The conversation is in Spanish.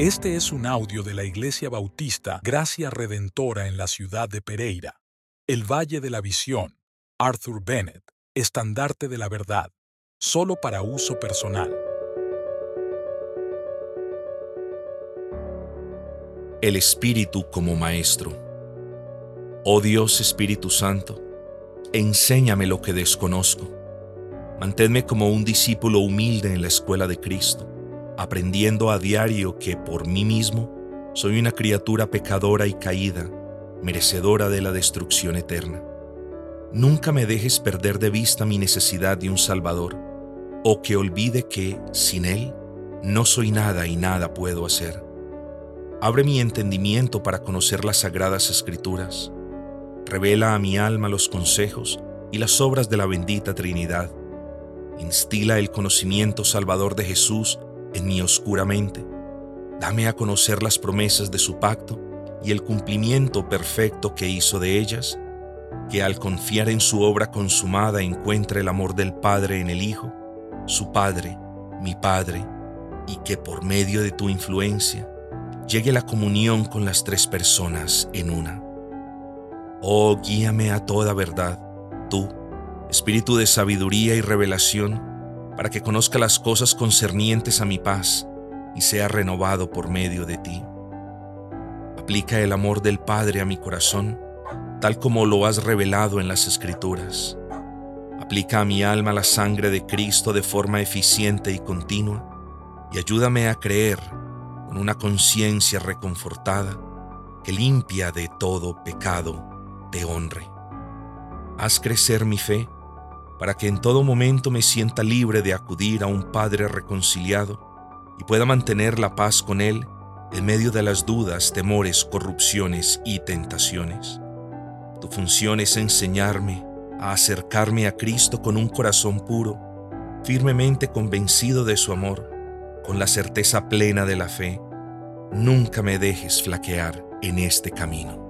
Este es un audio de la Iglesia Bautista Gracia Redentora en la ciudad de Pereira, el Valle de la Visión, Arthur Bennett, estandarte de la verdad, solo para uso personal. El Espíritu como Maestro. Oh Dios Espíritu Santo, enséñame lo que desconozco. Manténme como un discípulo humilde en la escuela de Cristo aprendiendo a diario que por mí mismo soy una criatura pecadora y caída, merecedora de la destrucción eterna. Nunca me dejes perder de vista mi necesidad de un Salvador, o que olvide que, sin Él, no soy nada y nada puedo hacer. Abre mi entendimiento para conocer las sagradas escrituras. Revela a mi alma los consejos y las obras de la bendita Trinidad. Instila el conocimiento salvador de Jesús en mi oscura mente. Dame a conocer las promesas de su pacto y el cumplimiento perfecto que hizo de ellas, que al confiar en su obra consumada encuentre el amor del Padre en el Hijo, su Padre, mi Padre, y que por medio de tu influencia llegue la comunión con las tres personas en una. Oh, guíame a toda verdad, tú, Espíritu de sabiduría y revelación, para que conozca las cosas concernientes a mi paz y sea renovado por medio de ti. Aplica el amor del Padre a mi corazón, tal como lo has revelado en las Escrituras. Aplica a mi alma la sangre de Cristo de forma eficiente y continua, y ayúdame a creer con una conciencia reconfortada que limpia de todo pecado te honre. Haz crecer mi fe para que en todo momento me sienta libre de acudir a un Padre reconciliado y pueda mantener la paz con Él en medio de las dudas, temores, corrupciones y tentaciones. Tu función es enseñarme a acercarme a Cristo con un corazón puro, firmemente convencido de su amor, con la certeza plena de la fe. Nunca me dejes flaquear en este camino.